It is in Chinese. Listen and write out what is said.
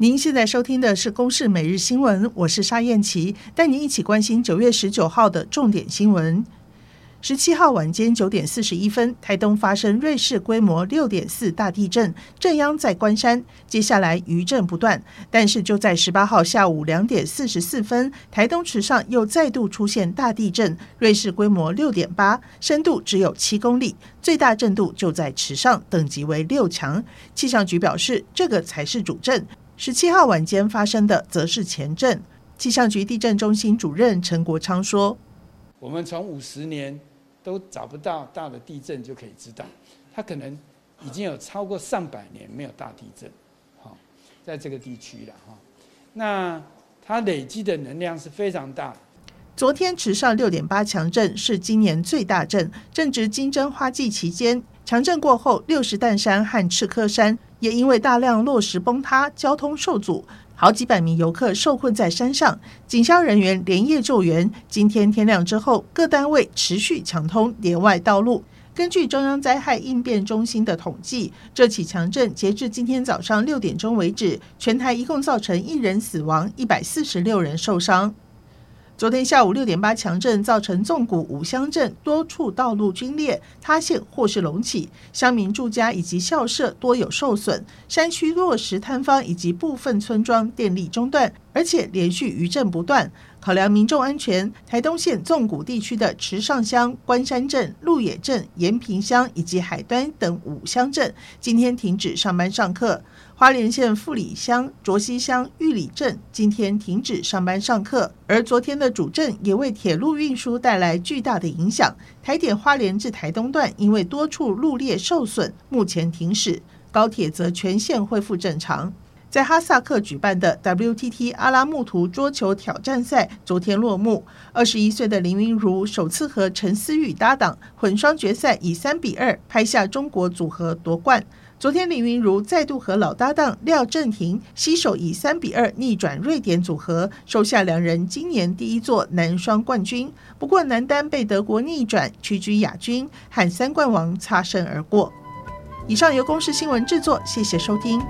您现在收听的是《公视每日新闻》，我是沙燕琪，带您一起关心九月十九号的重点新闻。十七号晚间九点四十一分，台东发生瑞士规模六点四大地震，震央在关山。接下来余震不断，但是就在十八号下午两点四十四分，台东池上又再度出现大地震，瑞士规模六点八，深度只有七公里，最大震度就在池上，等级为六强。气象局表示，这个才是主震。十七号晚间发生的则是前震。气象局地震中心主任陈国昌说：“我们从五十年都找不到大的地震，就可以知道，它可能已经有超过上百年没有大地震，好，在这个地区了哈。那它累积的能量是非常大。昨天池上六点八强震是今年最大震，正值金针花季期间。强震过后，六十担山和赤科山。”也因为大量落石崩塌，交通受阻，好几百名游客受困在山上，警消人员连夜救援。今天天亮之后，各单位持续抢通连外道路。根据中央灾害应变中心的统计，这起强震截至今天早上六点钟为止，全台一共造成一人死亡，一百四十六人受伤。昨天下午六点八强震造成纵谷五乡镇多处道路龟裂、塌陷或是隆起，乡民住家以及校舍多有受损，山区落石坍方以及部分村庄电力中断，而且连续余震不断。考量民众安全，台东县纵谷地区的池上乡、关山镇、鹿野镇、延平乡以及海端等五乡镇今天停止上班上课。花莲县富里乡、卓溪乡、玉里镇今天停止上班上课。而昨天的主震也为铁路运输带来巨大的影响。台铁花莲至台东段因为多处路裂受损，目前停驶；高铁则全线恢复正常。在哈萨克举办的 WTT 阿拉木图桌球挑战赛昨天落幕，二十一岁的林昀儒首次和陈思玉搭档混双决赛，以三比二拍下中国组合夺冠。昨天林昀儒再度和老搭档廖振廷携手以三比二逆转瑞典组合，收下两人今年第一座男双冠军。不过男单被德国逆转，屈居亚军，和三冠王擦身而过。以上由公视新闻制作，谢谢收听。